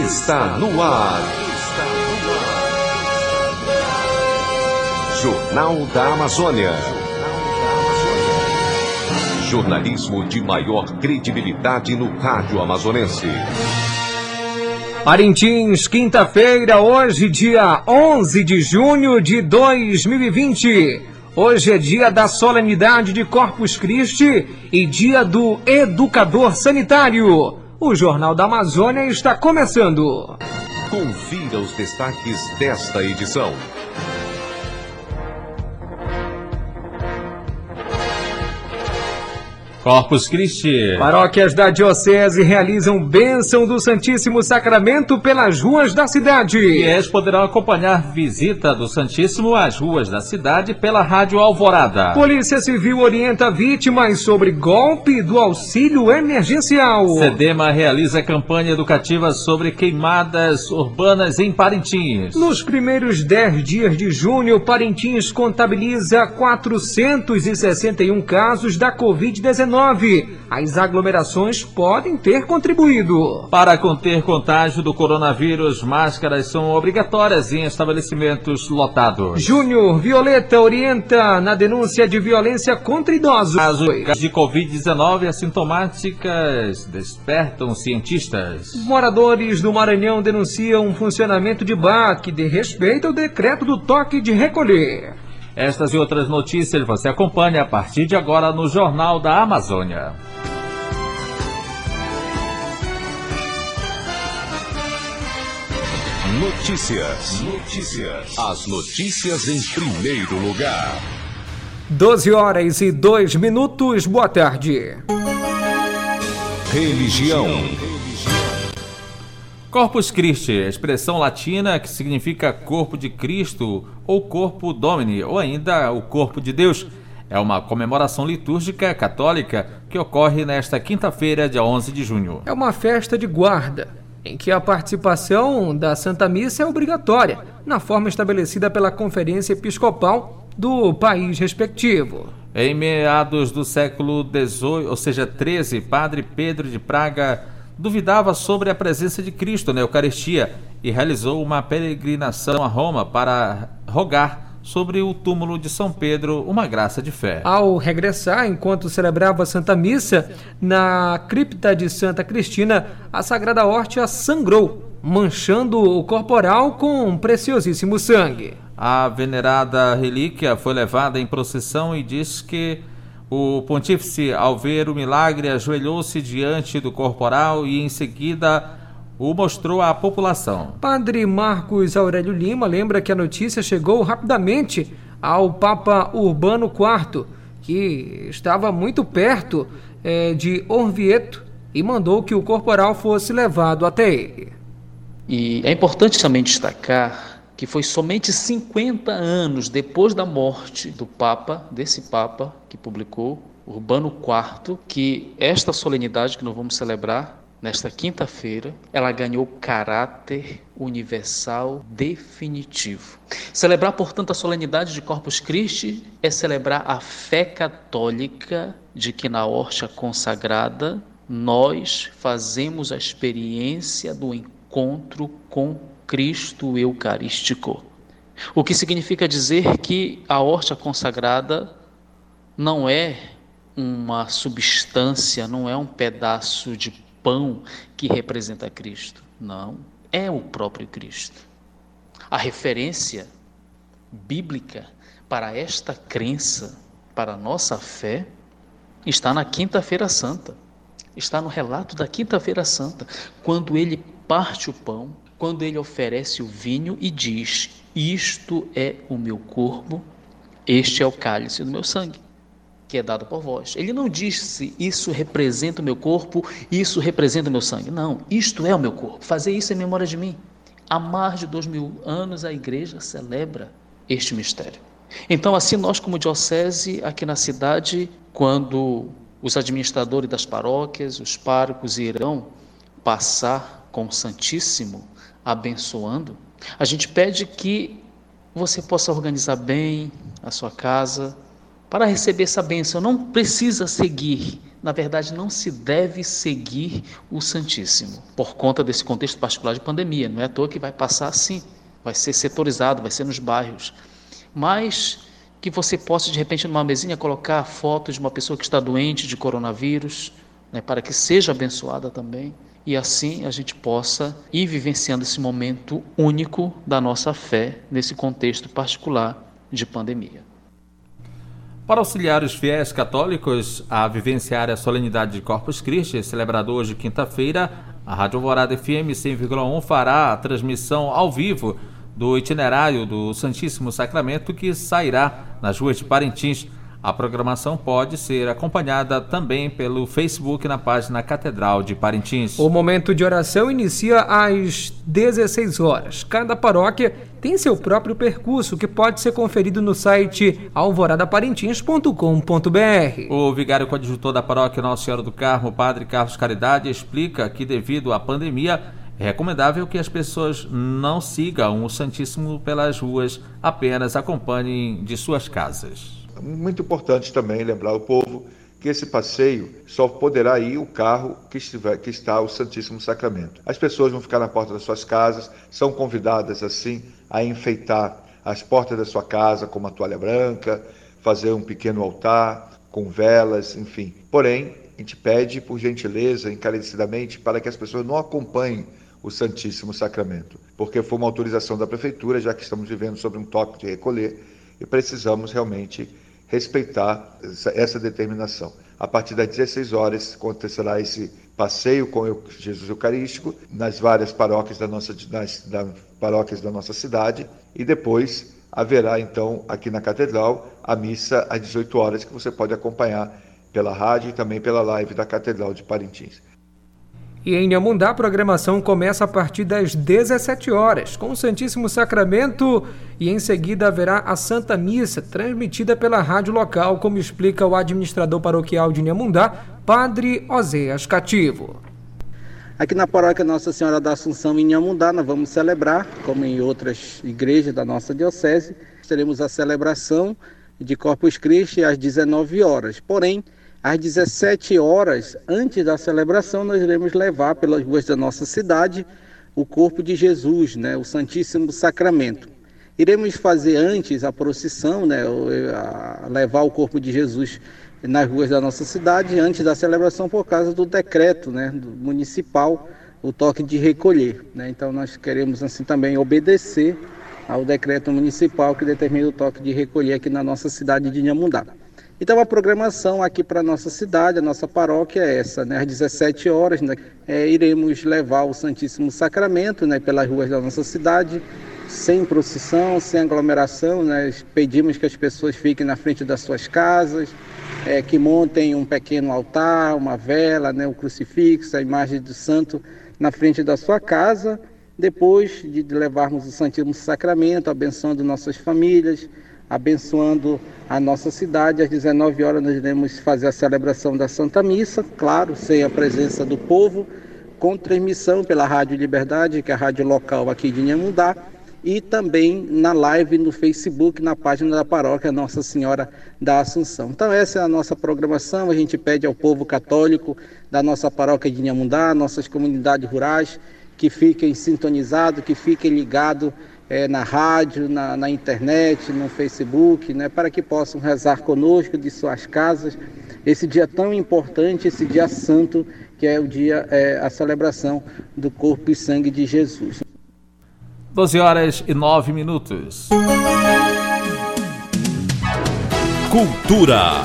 está no ar. Jornal da Amazônia. Jornalismo de maior credibilidade no rádio amazonense. Parintins, quinta-feira, hoje, dia 11 de junho de 2020. Hoje é dia da solenidade de Corpus Christi e dia do educador sanitário. O Jornal da Amazônia está começando. Confira os destaques desta edição. Corpus Christi. Paróquias da Diocese realizam bênção do Santíssimo Sacramento pelas ruas da cidade. Fiéis poderão acompanhar visita do Santíssimo às ruas da cidade pela Rádio Alvorada. Polícia Civil orienta vítimas sobre golpe do auxílio emergencial. Sedema realiza campanha educativa sobre queimadas urbanas em Parintins. Nos primeiros 10 dias de junho, Parintins contabiliza 461 casos da Covid-19 as aglomerações podem ter contribuído. Para conter contágio do coronavírus, máscaras são obrigatórias em estabelecimentos lotados. Júnior Violeta orienta na denúncia de violência contra idosos. Casos de Covid-19 assintomáticas despertam cientistas. Moradores do Maranhão denunciam um funcionamento de bar que de respeito ao decreto do toque de recolher. Estas e outras notícias você acompanha a partir de agora no Jornal da Amazônia. Notícias. Notícias. As notícias em primeiro lugar. 12 horas e 2 minutos. Boa tarde. Religião. Corpus Christi, expressão latina que significa corpo de Cristo ou corpo Domini, ou ainda o corpo de Deus. É uma comemoração litúrgica católica que ocorre nesta quinta-feira, dia 11 de junho. É uma festa de guarda, em que a participação da Santa Missa é obrigatória, na forma estabelecida pela Conferência Episcopal do país respectivo. Em meados do século XVIII, ou seja, 13, Padre Pedro de Praga duvidava sobre a presença de Cristo na Eucaristia e realizou uma peregrinação a Roma para rogar sobre o túmulo de São Pedro uma graça de fé. Ao regressar, enquanto celebrava a Santa Missa, na cripta de Santa Cristina, a Sagrada Hóstia sangrou, manchando o corporal com preciosíssimo sangue. A venerada relíquia foi levada em procissão e diz que o pontífice, ao ver o milagre, ajoelhou-se diante do corporal e em seguida o mostrou à população. Padre Marcos Aurélio Lima lembra que a notícia chegou rapidamente ao Papa Urbano IV, que estava muito perto é, de Orvieto e mandou que o corporal fosse levado até ele. E é importante também destacar que foi somente 50 anos depois da morte do Papa, desse Papa que publicou, Urbano IV, que esta solenidade que nós vamos celebrar nesta quinta-feira, ela ganhou caráter universal definitivo. Celebrar, portanto, a solenidade de Corpus Christi é celebrar a fé católica de que na horta consagrada nós fazemos a experiência do encontro com Cristo Eucarístico. O que significa dizer que a horta consagrada não é uma substância, não é um pedaço de pão que representa Cristo. Não, é o próprio Cristo. A referência bíblica para esta crença, para a nossa fé, está na Quinta-feira Santa. Está no relato da Quinta-feira Santa, quando ele parte o pão quando ele oferece o vinho e diz: Isto é o meu corpo, este é o cálice do meu sangue, que é dado por vós. Ele não disse: Isso representa o meu corpo, isso representa o meu sangue. Não, isto é o meu corpo. Fazer isso em memória de mim. Há mais de dois mil anos a igreja celebra este mistério. Então, assim, nós, como diocese, aqui na cidade, quando os administradores das paróquias, os párocos irão passar com o Santíssimo abençoando, a gente pede que você possa organizar bem a sua casa para receber essa bênção. Não precisa seguir na verdade, não se deve seguir o Santíssimo, por conta desse contexto particular de pandemia. Não é à toa que vai passar assim, vai ser setorizado, vai ser nos bairros. Mas que você possa, de repente, numa mesinha, colocar a foto de uma pessoa que está doente de coronavírus, né, para que seja abençoada também. E assim a gente possa ir vivenciando esse momento único da nossa fé nesse contexto particular de pandemia. Para auxiliar os fiéis católicos a vivenciar a solenidade de Corpus Christi, celebrado hoje quinta-feira, a Rádio Alvorada FM 100,1 fará a transmissão ao vivo do itinerário do Santíssimo Sacramento que sairá nas ruas de Parintins. A programação pode ser acompanhada também pelo Facebook na página Catedral de Parintins. O momento de oração inicia às 16 horas. Cada paróquia tem seu próprio percurso que pode ser conferido no site alvoradaparintins.com.br. O vigário coadjutor da paróquia Nossa Senhora do Carmo, Padre Carlos Caridade, explica que devido à pandemia é recomendável que as pessoas não sigam o Santíssimo pelas ruas, apenas acompanhem de suas casas. Muito importante também lembrar o povo que esse passeio só poderá ir o carro que, estiver, que está o Santíssimo Sacramento. As pessoas vão ficar na porta das suas casas, são convidadas assim a enfeitar as portas da sua casa com uma toalha branca, fazer um pequeno altar com velas, enfim. Porém, a gente pede por gentileza, encarecidamente, para que as pessoas não acompanhem o Santíssimo Sacramento, porque foi uma autorização da prefeitura, já que estamos vivendo sobre um toque de recolher e precisamos realmente respeitar essa determinação. A partir das 16 horas acontecerá esse passeio com Jesus Eucarístico nas várias paróquias da nossa, nas, das paróquias da nossa cidade e depois haverá então aqui na catedral a missa às 18 horas que você pode acompanhar pela rádio e também pela live da Catedral de Parintins. E em Amundá, a programação começa a partir das 17 horas, com o Santíssimo Sacramento, e em seguida haverá a Santa Missa, transmitida pela rádio local, como explica o administrador paroquial de Inhamundá, Padre Oséias Cativo. Aqui na paróquia Nossa Senhora da Assunção em Inhamundá, nós vamos celebrar, como em outras igrejas da nossa diocese, teremos a celebração de Corpus Christi às 19 horas. Porém, às 17 horas, antes da celebração, nós iremos levar pelas ruas da nossa cidade o corpo de Jesus, né, o Santíssimo Sacramento. Iremos fazer antes a procissão, né, levar o corpo de Jesus nas ruas da nossa cidade, antes da celebração, por causa do decreto né, municipal, o toque de recolher. Né? Então, nós queremos assim também obedecer ao decreto municipal que determina o toque de recolher aqui na nossa cidade de Inhamundá. Então a programação aqui para a nossa cidade, a nossa paróquia é essa, né? Às 17 horas né? é, iremos levar o Santíssimo Sacramento né? pelas ruas da nossa cidade, sem procissão, sem aglomeração, né? Pedimos que as pessoas fiquem na frente das suas casas, é, que montem um pequeno altar, uma vela, né? o crucifixo, a imagem do santo na frente da sua casa, depois de levarmos o Santíssimo Sacramento, abençoando nossas famílias, abençoando a nossa cidade. Às 19 horas nós iremos fazer a celebração da Santa Missa, claro, sem a presença do povo, com transmissão pela Rádio Liberdade, que é a rádio local aqui de Inhamundá, e também na live no Facebook, na página da paróquia Nossa Senhora da Assunção. Então essa é a nossa programação, a gente pede ao povo católico da nossa paróquia de Inhamundá, nossas comunidades rurais, que fiquem sintonizados, que fiquem ligados é, na rádio, na, na, internet, no Facebook, né, para que possam rezar conosco de suas casas esse dia tão importante, esse dia santo, que é o dia, é, a celebração do corpo e sangue de Jesus. 12 horas e 9 minutos. Cultura.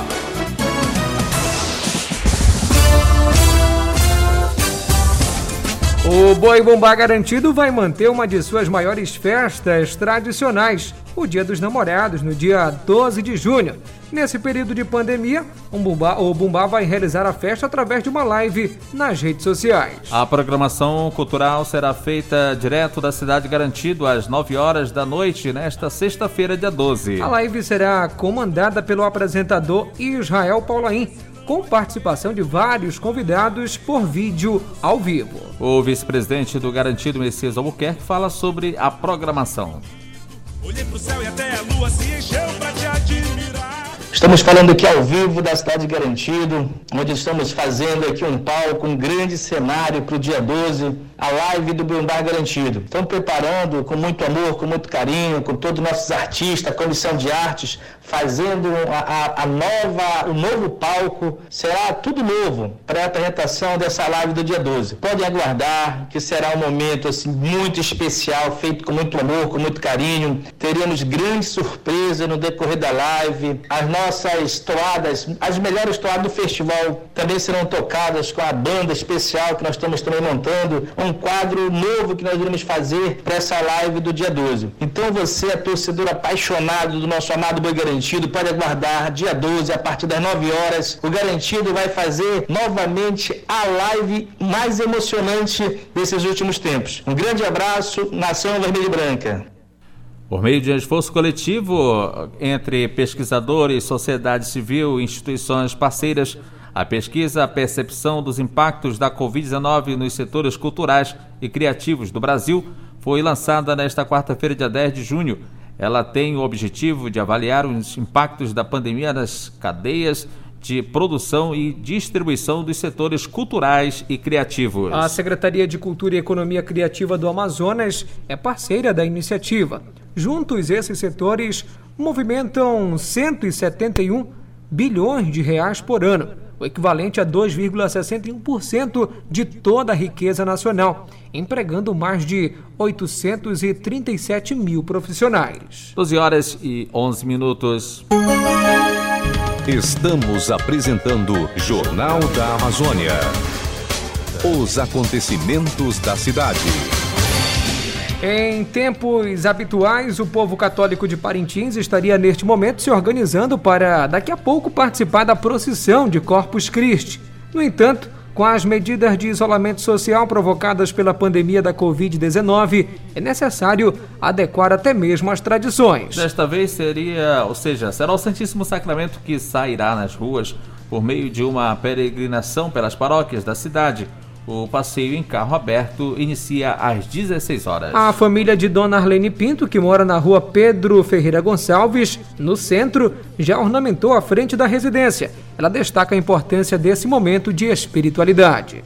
O Boi Bumbá Garantido vai manter uma de suas maiores festas tradicionais, o Dia dos Namorados, no dia 12 de junho. Nesse período de pandemia, um Bumbá, o Bumbá vai realizar a festa através de uma live nas redes sociais. A programação cultural será feita direto da Cidade Garantido às 9 horas da noite, nesta sexta-feira, dia 12. A live será comandada pelo apresentador Israel Paulaim com participação de vários convidados por vídeo ao vivo. O vice-presidente do Garantido Messias Albuquerque fala sobre a programação. Estamos falando aqui ao vivo da Cidade Garantido, onde estamos fazendo aqui um palco, um grande cenário para o dia 12, a live do Brundar Garantido. Estamos preparando com muito amor, com muito carinho, com todos os nossos artistas, comissão de artes, fazendo a, a, nova, o novo palco. Será tudo novo para a apresentação dessa live do dia 12. Podem aguardar que será um momento assim, muito especial, feito com muito amor, com muito carinho. Teremos grandes surpresas no decorrer da live. As nossas toadas, as melhores toadas do festival também serão tocadas com a banda especial que nós estamos também montando. Um quadro novo que nós iremos fazer para essa live do dia 12. Então você, é torcedor apaixonado do nosso amado Boi pode aguardar dia 12, a partir das 9 horas. O Garantido vai fazer novamente a live mais emocionante desses últimos tempos. Um grande abraço, Nação Vermelha e Branca. Por meio de um esforço coletivo entre pesquisadores, sociedade civil e instituições parceiras, a pesquisa A Percepção dos Impactos da Covid-19 nos Setores Culturais e Criativos do Brasil foi lançada nesta quarta-feira, dia 10 de junho. Ela tem o objetivo de avaliar os impactos da pandemia nas cadeias de produção e distribuição dos setores culturais e criativos. A Secretaria de Cultura e Economia Criativa do Amazonas é parceira da iniciativa. Juntos, esses setores movimentam 171 bilhões de reais por ano o equivalente a 2,61% de toda a riqueza nacional, empregando mais de 837 mil profissionais. 12 horas e 11 minutos. Estamos apresentando Jornal da Amazônia. Os acontecimentos da cidade. Em tempos habituais, o povo católico de Parintins estaria neste momento se organizando para daqui a pouco participar da procissão de Corpus Christi. No entanto, com as medidas de isolamento social provocadas pela pandemia da Covid-19, é necessário adequar até mesmo as tradições. Desta vez seria, ou seja, será o Santíssimo Sacramento que sairá nas ruas por meio de uma peregrinação pelas paróquias da cidade o passeio em carro aberto inicia às 16 horas. A família de Dona Arlene Pinto, que mora na rua Pedro Ferreira Gonçalves, no centro, já ornamentou a frente da residência. Ela destaca a importância desse momento de espiritualidade.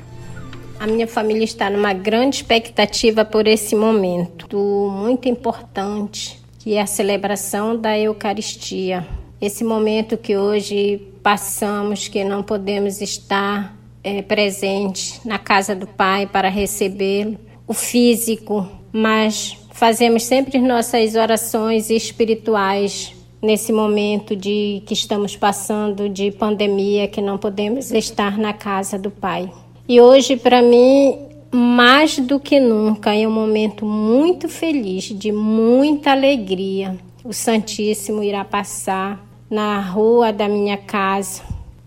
A minha família está numa grande expectativa por esse momento muito importante, que é a celebração da Eucaristia. Esse momento que hoje passamos, que não podemos estar é, presente na casa do Pai para recebê-lo, o físico, mas fazemos sempre nossas orações espirituais nesse momento de que estamos passando de pandemia, que não podemos estar na casa do Pai. E hoje, para mim, mais do que nunca, é um momento muito feliz, de muita alegria. O Santíssimo irá passar na rua da minha casa.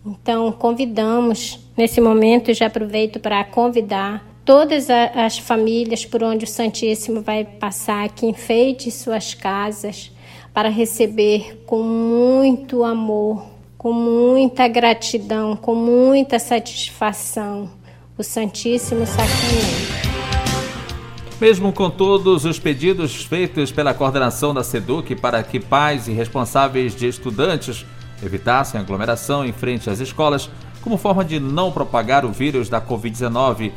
Então, convidamos Nesse momento, já aproveito para convidar todas as famílias por onde o Santíssimo vai passar, que enfeite suas casas para receber com muito amor, com muita gratidão, com muita satisfação o Santíssimo Sacramento. Mesmo com todos os pedidos feitos pela coordenação da SEDUC para que pais e responsáveis de estudantes evitassem aglomeração em frente às escolas, como forma de não propagar o vírus da Covid-19.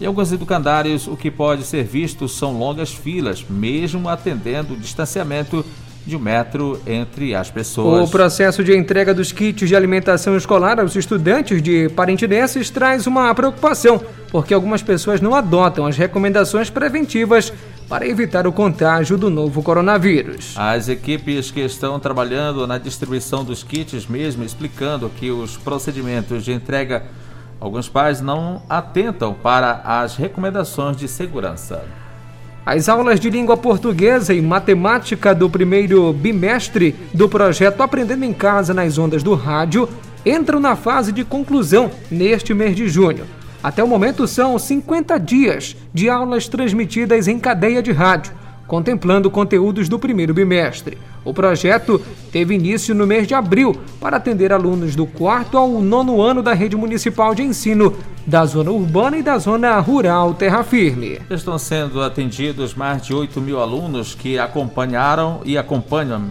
Em alguns educandários, o que pode ser visto são longas filas, mesmo atendendo o distanciamento de um metro entre as pessoas. O processo de entrega dos kits de alimentação escolar aos estudantes de parentinenses traz uma preocupação, porque algumas pessoas não adotam as recomendações preventivas para evitar o contágio do novo coronavírus. As equipes que estão trabalhando na distribuição dos kits, mesmo explicando que os procedimentos de entrega, alguns pais não atentam para as recomendações de segurança. As aulas de língua portuguesa e matemática do primeiro bimestre do projeto Aprendendo em Casa nas Ondas do Rádio entram na fase de conclusão neste mês de junho. Até o momento são 50 dias de aulas transmitidas em cadeia de rádio, contemplando conteúdos do primeiro bimestre. O projeto teve início no mês de abril para atender alunos do quarto ao nono ano da rede municipal de ensino da zona urbana e da zona rural Terra Firme. Estão sendo atendidos mais de 8 mil alunos que acompanharam e acompanham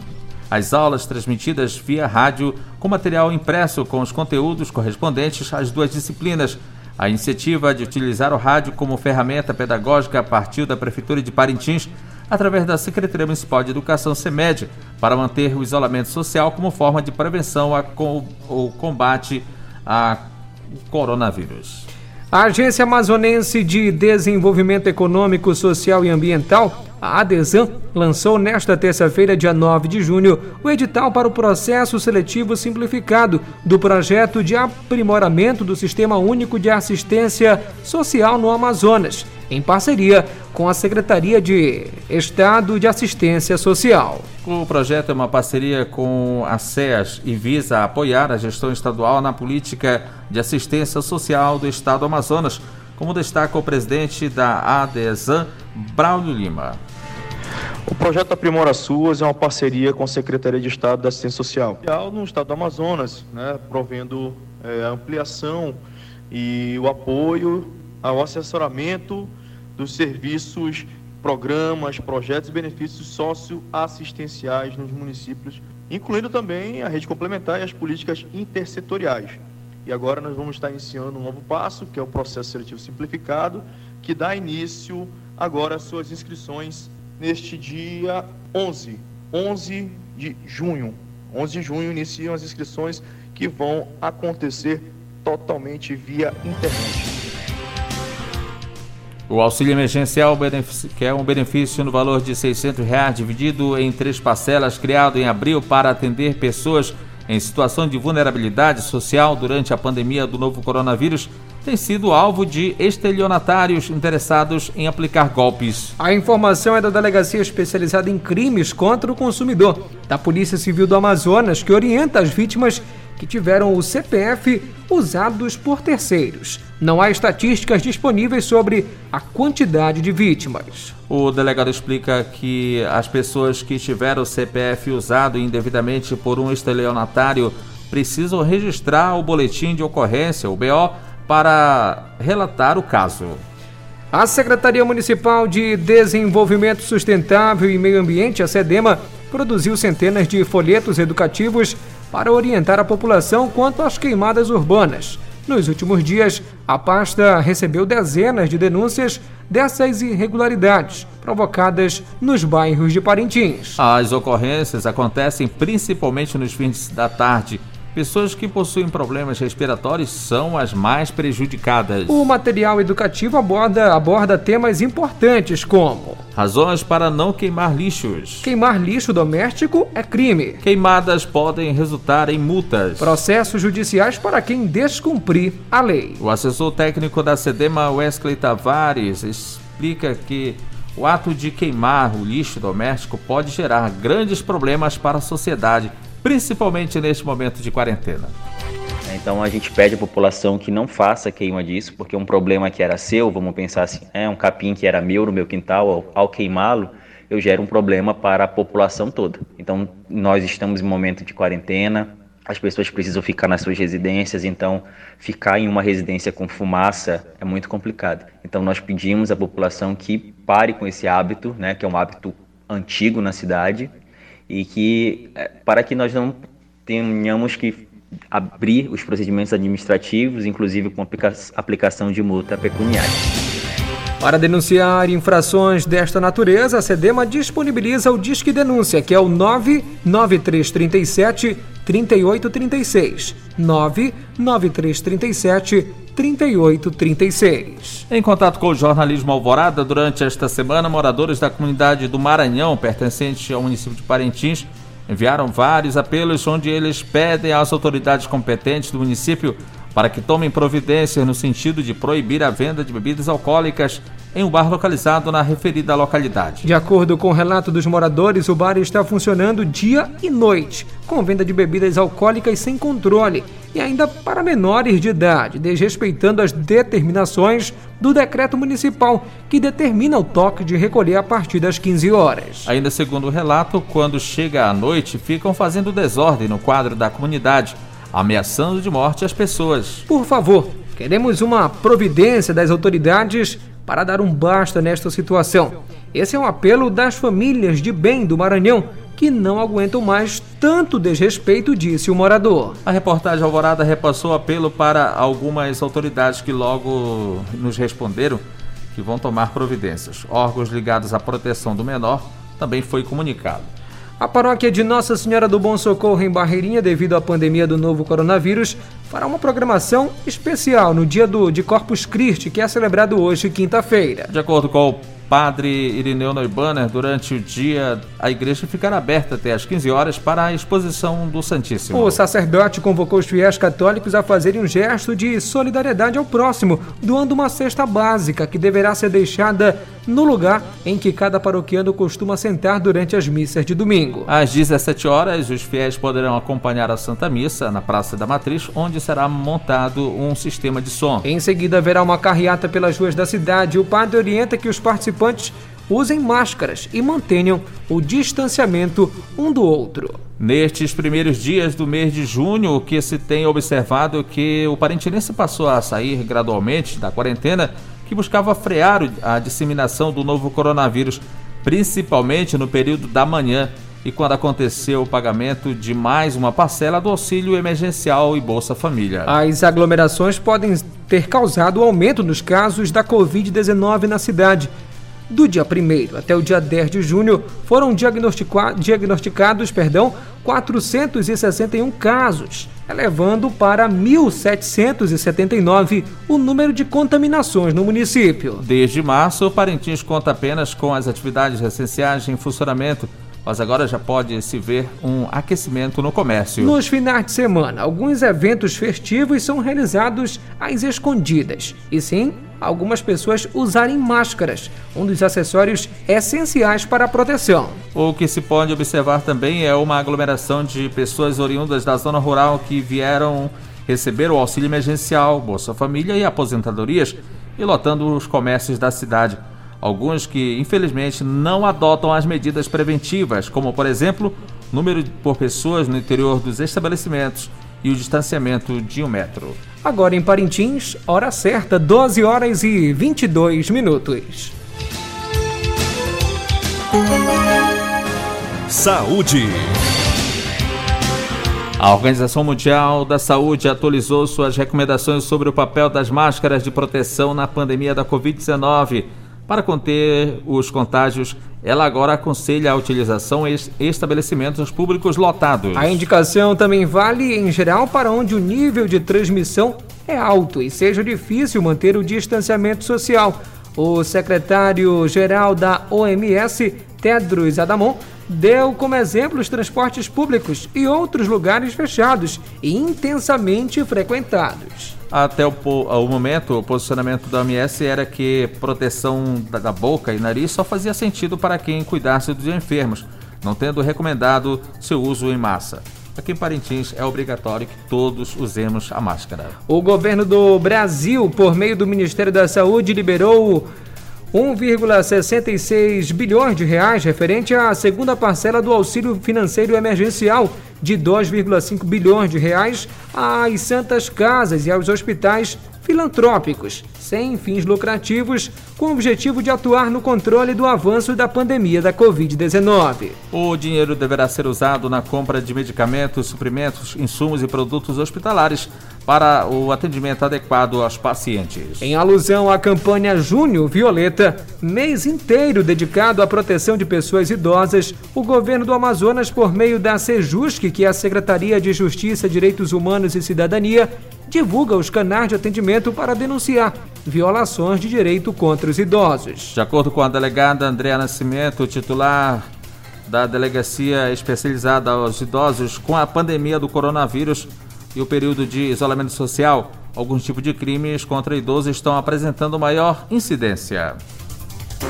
as aulas transmitidas via rádio com material impresso com os conteúdos correspondentes às duas disciplinas. A iniciativa de utilizar o rádio como ferramenta pedagógica partiu da Prefeitura de Parintins através da Secretaria Municipal de Educação SEMED, para manter o isolamento social como forma de prevenção ao combate ao coronavírus. A Agência Amazonense de Desenvolvimento Econômico, Social e Ambiental, a ADESAN, lançou nesta terça-feira, dia 9 de junho, o edital para o processo seletivo simplificado do projeto de aprimoramento do Sistema Único de Assistência Social no Amazonas, em parceria com a Secretaria de Estado de Assistência Social. O projeto é uma parceria com a SEAS e visa apoiar a gestão estadual na política de assistência social do Estado do Amazonas, como destaca o presidente da ADESAN, Braulio Lima. O projeto Aprimora Suas é uma parceria com a Secretaria de Estado da Assistência Social no Estado do Amazonas, né, provendo é, a ampliação e o apoio ao assessoramento dos serviços, programas, projetos e benefícios socioassistenciais nos municípios, incluindo também a rede complementar e as políticas intersetoriais. E agora nós vamos estar iniciando um novo passo, que é o processo seletivo simplificado, que dá início agora às suas inscrições neste dia 11, 11 de junho. 11 de junho iniciam as inscrições que vão acontecer totalmente via internet. O auxílio emergencial, que é um benefício no valor de 600 reais, dividido em três parcelas, criado em abril para atender pessoas em situação de vulnerabilidade social durante a pandemia do novo coronavírus, tem sido alvo de estelionatários interessados em aplicar golpes. A informação é da Delegacia Especializada em Crimes contra o Consumidor, da Polícia Civil do Amazonas, que orienta as vítimas que tiveram o CPF usados por terceiros. Não há estatísticas disponíveis sobre a quantidade de vítimas. O delegado explica que as pessoas que tiveram o CPF usado indevidamente por um estelionatário precisam registrar o boletim de ocorrência, o BO, para relatar o caso. A Secretaria Municipal de Desenvolvimento Sustentável e Meio Ambiente, a SEDEMA, produziu centenas de folhetos educativos para orientar a população quanto às queimadas urbanas. Nos últimos dias, a pasta recebeu dezenas de denúncias dessas irregularidades provocadas nos bairros de Parintins. As ocorrências acontecem principalmente nos fins da tarde Pessoas que possuem problemas respiratórios são as mais prejudicadas. O material educativo aborda, aborda temas importantes como razões para não queimar lixos. Queimar lixo doméstico é crime. Queimadas podem resultar em multas. Processos judiciais para quem descumprir a lei. O assessor técnico da SEDEMA, Wesley Tavares, explica que o ato de queimar o lixo doméstico pode gerar grandes problemas para a sociedade principalmente neste momento de quarentena. Então a gente pede à população que não faça queima disso, porque um problema que era seu, vamos pensar assim, é um capim que era meu no meu quintal, ao, ao queimá-lo, eu gero um problema para a população toda. Então nós estamos em momento de quarentena, as pessoas precisam ficar nas suas residências, então ficar em uma residência com fumaça é muito complicado. Então nós pedimos à população que pare com esse hábito, né, que é um hábito antigo na cidade, e que é, para que nós não tenhamos que abrir os procedimentos administrativos, inclusive com aplicação de multa pecuniária. Para denunciar infrações desta natureza, a SEDEMA disponibiliza o Disque Denúncia, que é o 99337 3836. 99337 3836. Em contato com o jornalismo Alvorada, durante esta semana, moradores da comunidade do Maranhão, pertencente ao município de Parintins, enviaram vários apelos onde eles pedem às autoridades competentes do município para que tomem providências no sentido de proibir a venda de bebidas alcoólicas em um bar localizado na referida localidade. De acordo com o relato dos moradores, o bar está funcionando dia e noite, com venda de bebidas alcoólicas sem controle e ainda para menores de idade, desrespeitando as determinações do decreto municipal que determina o toque de recolher a partir das 15 horas. Ainda segundo o relato, quando chega à noite, ficam fazendo desordem no quadro da comunidade ameaçando de morte as pessoas. Por favor, queremos uma providência das autoridades para dar um basta nesta situação. Esse é um apelo das famílias de bem do Maranhão, que não aguentam mais tanto desrespeito, disse o morador. A reportagem Alvorada repassou apelo para algumas autoridades que logo nos responderam que vão tomar providências. Órgãos ligados à proteção do menor também foi comunicado. A paróquia de Nossa Senhora do Bom Socorro em Barreirinha, devido à pandemia do novo coronavírus, fará uma programação especial no dia do, de Corpus Christi, que é celebrado hoje, quinta-feira. De acordo com o Padre Irineu Neubanner, durante o dia, a igreja ficará aberta até às 15 horas para a exposição do Santíssimo. O sacerdote convocou os fiéis católicos a fazerem um gesto de solidariedade ao próximo, doando uma cesta básica que deverá ser deixada no lugar em que cada paroquiano costuma sentar durante as missas de domingo. Às 17 horas, os fiéis poderão acompanhar a Santa Missa na Praça da Matriz, onde será montado um sistema de som. Em seguida, haverá uma carreata pelas ruas da cidade. O padre orienta que os participantes usem máscaras e mantenham o distanciamento um do outro. Nestes primeiros dias do mês de junho, o que se tem observado é que o parentinense passou a sair gradualmente da quarentena que buscava frear a disseminação do novo coronavírus, principalmente no período da manhã e quando aconteceu o pagamento de mais uma parcela do auxílio emergencial e Bolsa Família. As aglomerações podem ter causado aumento nos casos da Covid-19 na cidade. Do dia 1 até o dia 10 de junho, foram diagnosticados perdão, 461 casos, elevando para 1.779 o número de contaminações no município. Desde março, o Parintins conta apenas com as atividades essenciais em funcionamento mas agora já pode se ver um aquecimento no comércio. Nos finais de semana, alguns eventos festivos são realizados às escondidas. E sim, algumas pessoas usarem máscaras, um dos acessórios essenciais para a proteção. O que se pode observar também é uma aglomeração de pessoas oriundas da zona rural que vieram receber o auxílio emergencial, Bolsa Família e aposentadorias, e lotando os comércios da cidade. Alguns que, infelizmente, não adotam as medidas preventivas, como, por exemplo, número por pessoas no interior dos estabelecimentos e o distanciamento de um metro. Agora em Parintins, hora certa, 12 horas e 22 minutos. Saúde. A Organização Mundial da Saúde atualizou suas recomendações sobre o papel das máscaras de proteção na pandemia da Covid-19. Para conter os contágios, ela agora aconselha a utilização em estabelecimentos públicos lotados. A indicação também vale em geral para onde o nível de transmissão é alto e seja difícil manter o distanciamento social. O secretário-geral da OMS, Tedros Adamon, deu como exemplo os transportes públicos e outros lugares fechados e intensamente frequentados. Até o, o, momento, o posicionamento da OMS era que proteção da, da boca e nariz só fazia sentido para quem cuidasse dos enfermos, não tendo recomendado seu uso em massa. Aqui em Parintins é obrigatório que todos usemos a máscara. O governo do Brasil, por meio do Ministério da Saúde, liberou 1,66 bilhões de reais referente à segunda parcela do auxílio financeiro emergencial de 2,5 bilhões de reais às santas casas e aos hospitais filantrópicos, sem fins lucrativos, com o objetivo de atuar no controle do avanço da pandemia da Covid-19. O dinheiro deverá ser usado na compra de medicamentos, suprimentos, insumos e produtos hospitalares para o atendimento adequado aos pacientes. Em alusão à campanha Júnior Violeta, mês inteiro dedicado à proteção de pessoas idosas, o governo do Amazonas, por meio da SEJUSC, que é a Secretaria de Justiça, Direitos Humanos e Cidadania, divulga os canais de atendimento para denunciar violações de direito contra os idosos. De acordo com a delegada Andréa Nascimento, titular da Delegacia Especializada aos Idosos, com a pandemia do coronavírus e o período de isolamento social, alguns tipos de crimes contra idosos estão apresentando maior incidência.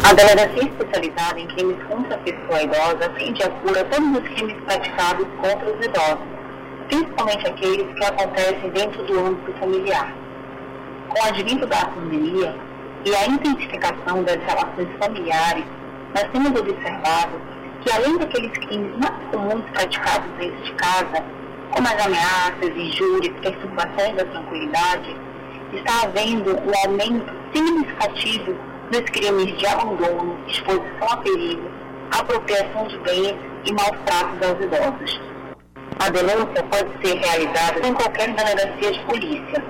A Delegacia Especializada em Crimes contra a Pessoa Idosa atende a cura todos os crimes praticados contra os idosos principalmente aqueles que acontecem dentro do âmbito familiar. Com o advento da pandemia e a intensificação das relações familiares, nós temos observado que além daqueles crimes mais comuns praticados dentro de casa, como as ameaças, injúrias, perturbações da tranquilidade, está havendo um aumento significativo dos crimes de abandono, exposição a perigo, apropriação de bens e maus tratos aos idosos. A denúncia pode ser realizada em qualquer delegacia de polícia.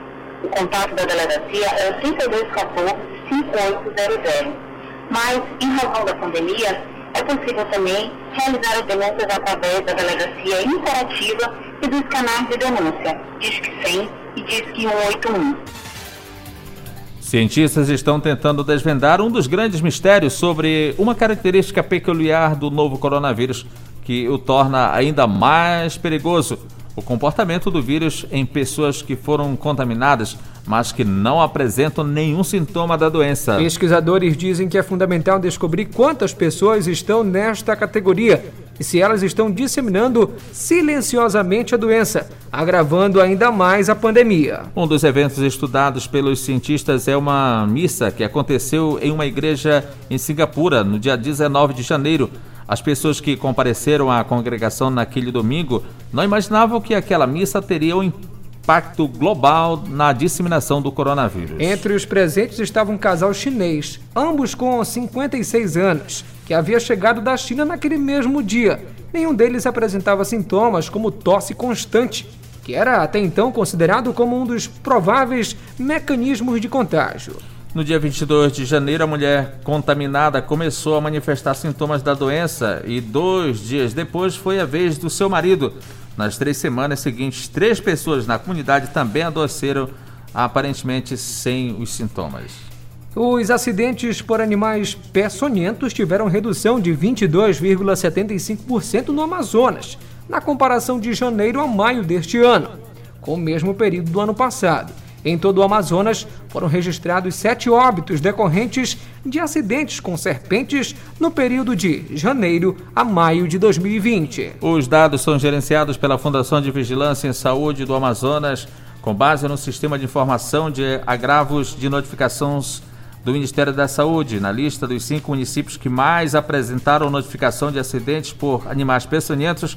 O contato da delegacia é o 3214-5800. Mas, em razão da pandemia, é possível também realizar as denúncias através da delegacia interativa e dos canais de denúncia, Disque 100 e Disque 181. Cientistas estão tentando desvendar um dos grandes mistérios sobre uma característica peculiar do novo coronavírus que o torna ainda mais perigoso: o comportamento do vírus em pessoas que foram contaminadas, mas que não apresentam nenhum sintoma da doença. Pesquisadores dizem que é fundamental descobrir quantas pessoas estão nesta categoria e se elas estão disseminando silenciosamente a doença, agravando ainda mais a pandemia. Um dos eventos estudados pelos cientistas é uma missa que aconteceu em uma igreja em Singapura no dia 19 de janeiro. As pessoas que compareceram à congregação naquele domingo não imaginavam que aquela missa teria um impacto global na disseminação do coronavírus. Entre os presentes estava um casal chinês, ambos com 56 anos, que havia chegado da China naquele mesmo dia. Nenhum deles apresentava sintomas como tosse constante, que era até então considerado como um dos prováveis mecanismos de contágio. No dia 22 de janeiro, a mulher contaminada começou a manifestar sintomas da doença e dois dias depois foi a vez do seu marido. Nas três semanas seguintes, três pessoas na comunidade também adoeceram, aparentemente sem os sintomas. Os acidentes por animais peçonhentos tiveram redução de 22,75% no Amazonas, na comparação de janeiro a maio deste ano, com o mesmo período do ano passado. Em todo o Amazonas, foram registrados sete óbitos decorrentes de acidentes com serpentes no período de janeiro a maio de 2020. Os dados são gerenciados pela Fundação de Vigilância em Saúde do Amazonas, com base no sistema de informação de agravos de notificações do Ministério da Saúde. Na lista dos cinco municípios que mais apresentaram notificação de acidentes por animais peçonhentos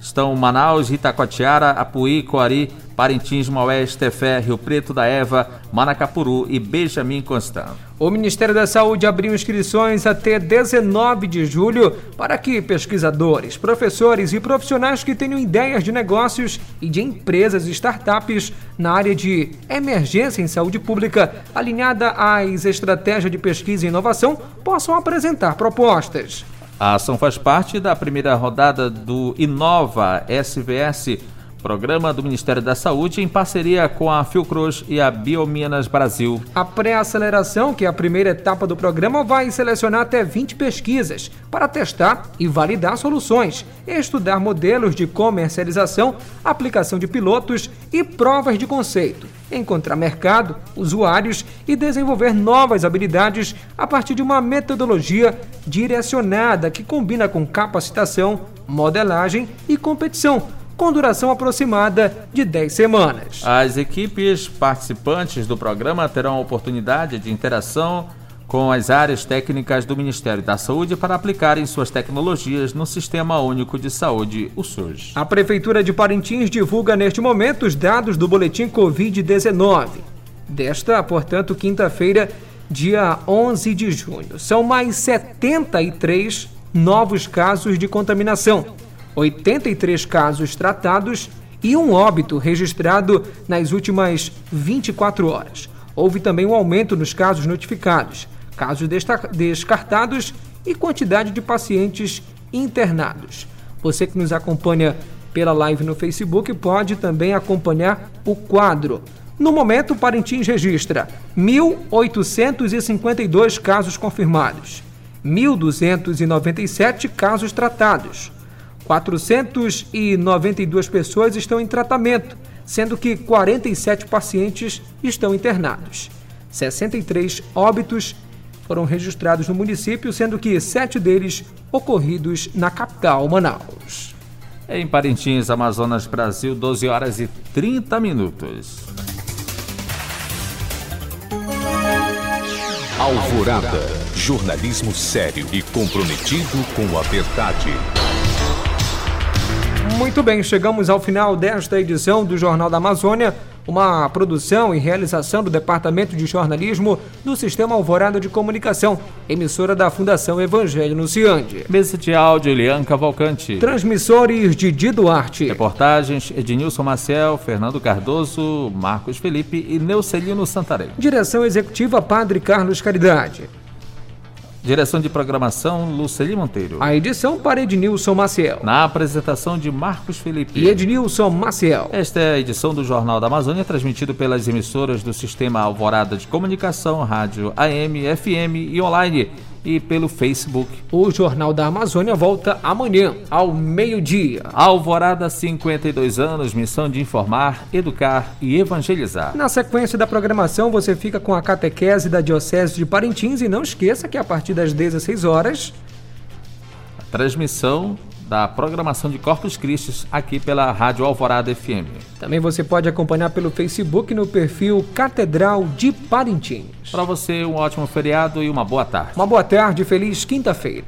estão Manaus, Itacoatiara, Apuí, Coari, Parintins, Maués, Tefé, Rio Preto da Eva, Manacapuru e Benjamin Constant. O Ministério da Saúde abriu inscrições até 19 de julho para que pesquisadores, professores e profissionais que tenham ideias de negócios e de empresas e startups na área de emergência em saúde pública, alinhada às estratégias de pesquisa e inovação, possam apresentar propostas. A ação faz parte da primeira rodada do Inova SVS, programa do Ministério da Saúde em parceria com a Fiocruz e a Biominas Brasil. A pré-aceleração, que é a primeira etapa do programa, vai selecionar até 20 pesquisas para testar e validar soluções, estudar modelos de comercialização, aplicação de pilotos e provas de conceito encontrar mercado, usuários e desenvolver novas habilidades a partir de uma metodologia direcionada que combina com capacitação, modelagem e competição, com duração aproximada de 10 semanas. As equipes participantes do programa terão a oportunidade de interação com as áreas técnicas do Ministério da Saúde para aplicarem suas tecnologias no Sistema Único de Saúde, o SUS. A Prefeitura de Parintins divulga neste momento os dados do boletim Covid-19. Desta, portanto, quinta-feira, dia 11 de junho. São mais 73 novos casos de contaminação, 83 casos tratados e um óbito registrado nas últimas 24 horas. Houve também um aumento nos casos notificados casos descartados e quantidade de pacientes internados. Você que nos acompanha pela live no Facebook pode também acompanhar o quadro. No momento, Parintins registra 1.852 casos confirmados, 1.297 casos tratados, 492 pessoas estão em tratamento, sendo que 47 pacientes estão internados, 63 óbitos foram registrados no município, sendo que sete deles ocorridos na capital, Manaus. Em Parintins, Amazonas, Brasil, 12 horas e 30 minutos. Alvorada. Jornalismo sério e comprometido com a verdade. Muito bem, chegamos ao final desta edição do Jornal da Amazônia uma produção e realização do Departamento de Jornalismo do Sistema Alvorada de Comunicação, emissora da Fundação Evangelho no Ciande. Mesa de áudio, Elian Cavalcante. Transmissores Didi Duarte. Reportagens, Ednilson Maciel, Fernando Cardoso, Marcos Felipe e Neucelino Santarém. Direção Executiva Padre Carlos Caridade. Direção de programação, Luceli Monteiro. A edição para Ednilson Maciel. Na apresentação de Marcos Felipe. E Ednilson Maciel. Esta é a edição do Jornal da Amazônia, transmitido pelas emissoras do Sistema Alvorada de Comunicação, Rádio AM, FM e online e pelo Facebook. O Jornal da Amazônia volta amanhã, ao meio-dia. Alvorada, 52 anos, missão de informar, educar e evangelizar. Na sequência da programação, você fica com a catequese da Diocese de Parintins e não esqueça que a partir das 16 horas. A transmissão da programação de Corpus Christi aqui pela Rádio Alvorada FM. Também você pode acompanhar pelo Facebook no perfil Catedral de Parintins. Para você, um ótimo feriado e uma boa tarde. Uma boa tarde, feliz quinta-feira.